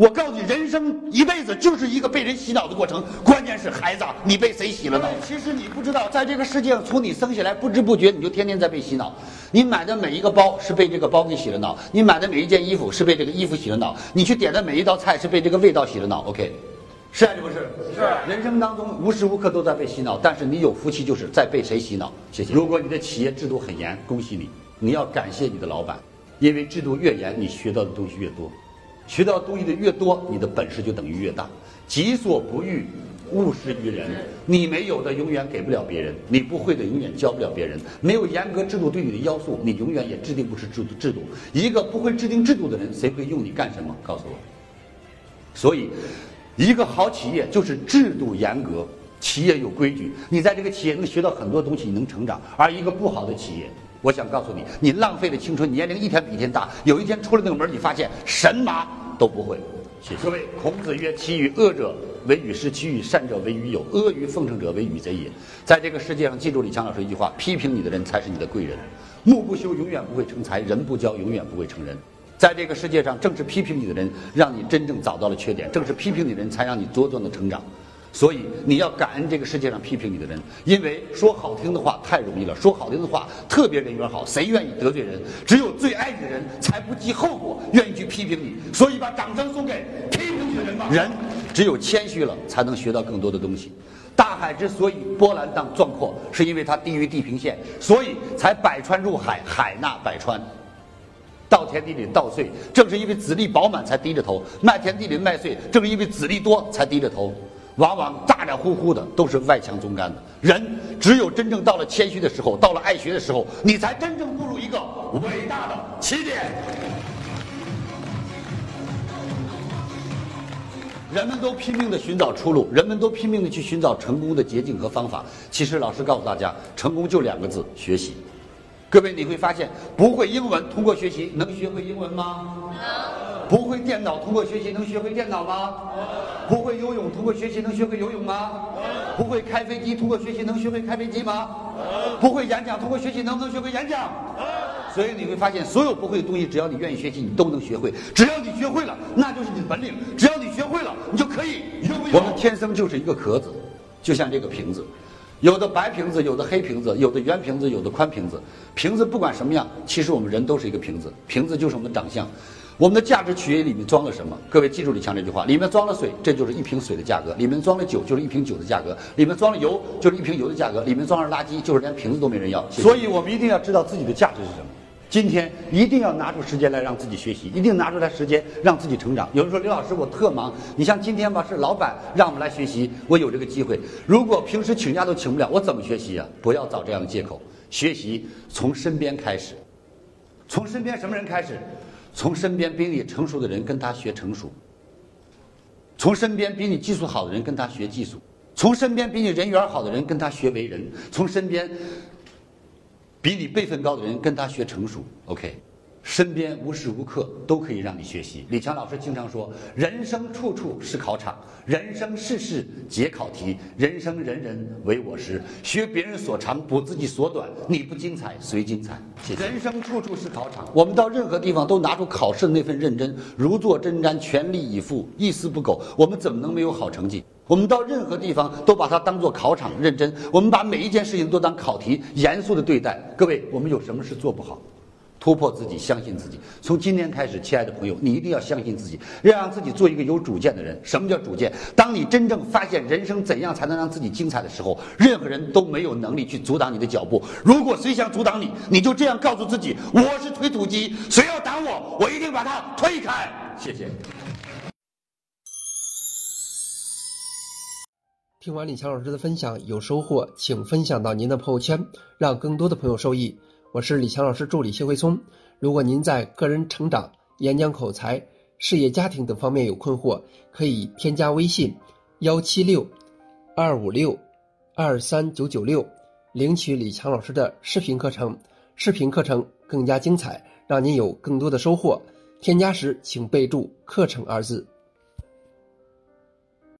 我告诉你，人生一辈子就是一个被人洗脑的过程。关键是孩子，你被谁洗了脑？其实你不知道，在这个世界上，从你生下来，不知不觉你就天天在被洗脑。你买的每一个包是被这个包给洗了脑，你买的每一件衣服是被这个衣服洗了脑，你去点的每一道菜是被这个味道洗了脑。OK，是还是不是？是。人生当中无时无刻都在被洗脑，但是你有福气，就是在被谁洗脑？谢谢。如果你的企业制度很严，恭喜你，你要感谢你的老板，因为制度越严，你学到的东西越多。学到东西的越多，你的本事就等于越大。己所不欲，勿施于人。你没有的永远给不了别人，你不会的永远教不了别人。没有严格制度对你的要求，你永远也制定不出制度。制度一个不会制定制度的人，谁会用你干什么？告诉我。所以，一个好企业就是制度严格，企业有规矩。你在这个企业能学到很多东西，你能成长。而一个不好的企业。我想告诉你，你浪费了青春，年龄一天比一天大。有一天出了那个门，你发现神马都不会。谢谢各位。孔子曰：“其与恶者为与师，其与善者为与友。阿谀奉承者为与贼也。”在这个世界上，记住李强老师一句话：批评你的人才是你的贵人。木不修永远不会成才，人不教永远不会成人。在这个世界上，正是批评你的人，让你真正找到了缺点；正是批评你的人，才让你茁壮的成长。所以你要感恩这个世界上批评你的人，因为说好听的话太容易了，说好听的话特别人缘好，谁愿意得罪人？只有最爱你的人才不计后果，愿意去批评你。所以把掌声送给批评你的人吧。人只有谦虚了，才能学到更多的东西。大海之所以波澜荡壮阔，是因为它低于地平线，所以才百川入海，海纳百川。稻田地里稻穗，正是因为籽粒饱满才低着头；麦田地里麦穗，正是因为籽粒多才低着头。往往咋咋呼呼的都是外强中干的人，只有真正到了谦虚的时候，到了爱学的时候，你才真正步入一个伟大的起点。人们都拼命的寻找出路，人们都拼命的去寻找成功的捷径和方法。其实，老师告诉大家，成功就两个字：学习。各位，你会发现，不会英文，通过学习能学会英文吗？能不会电脑，通过学习能学会电脑吗？不会游泳，通过学习能学会游泳吗？不会开飞机，通过学习能学会开飞机吗？不会演讲，通过学习能不能学会演讲？所以你会发现，所有不会的东西，只要你愿意学习，你都能学会。只要你学会了，那就是你的本领。只要你学会了，你就可以。我们天生就是一个壳子，就像这个瓶子，有的白瓶子，有的黑瓶子，有的圆瓶子，有的宽瓶子。瓶子不管什么样，其实我们人都是一个瓶子，瓶子就是我们的长相。我们的价值取决于里面装了什么。各位记住李强这句话：里面装了水，这就是一瓶水的价格；里面装了酒，就是一瓶酒的价格；里面装了油，就是一瓶油的价格；里面装了垃圾，就是连瓶子都没人要。所以我们一定要知道自己的价值是什么。今天一定要拿出时间来让自己学习，一定拿出来时间让自己成长。有人说刘老师我特忙，你像今天吧是老板让我们来学习，我有这个机会。如果平时请假都请不了，我怎么学习呀？不要找这样的借口。学习从身边开始，从身边什么人开始？从身边比你成熟的人跟他学成熟，从身边比你技术好的人跟他学技术，从身边比你人缘好的人跟他学为人，从身边比你辈分高的人跟他学成熟。OK。身边无时无刻都可以让你学习。李强老师经常说：“人生处处是考场，人生事事皆考题，人生人人为我师。学别人所长，补自己所短。你不精彩，谁精彩？”谢谢。人生处处是考场，我们到任何地方都拿出考试的那份认真，如坐针毡，全力以赴，一丝不苟。我们怎么能没有好成绩？我们到任何地方都把它当做考场，认真。我们把每一件事情都当考题，严肃的对待。各位，我们有什么事做不好？突破自己，相信自己。从今天开始，亲爱的朋友，你一定要相信自己，要让自己做一个有主见的人。什么叫主见？当你真正发现人生怎样才能让自己精彩的时候，任何人都没有能力去阻挡你的脚步。如果谁想阻挡你，你就这样告诉自己：我是推土机，谁要挡我，我一定把他推开。谢谢。听完李强老师的分享，有收获，请分享到您的朋友圈，让更多的朋友受益。我是李强老师助理谢慧聪。如果您在个人成长、演讲口才、事业家庭等方面有困惑，可以添加微信：幺七六二五六二三九九六，领取李强老师的视频课程。视频课程更加精彩，让您有更多的收获。添加时请备注“课程”二字。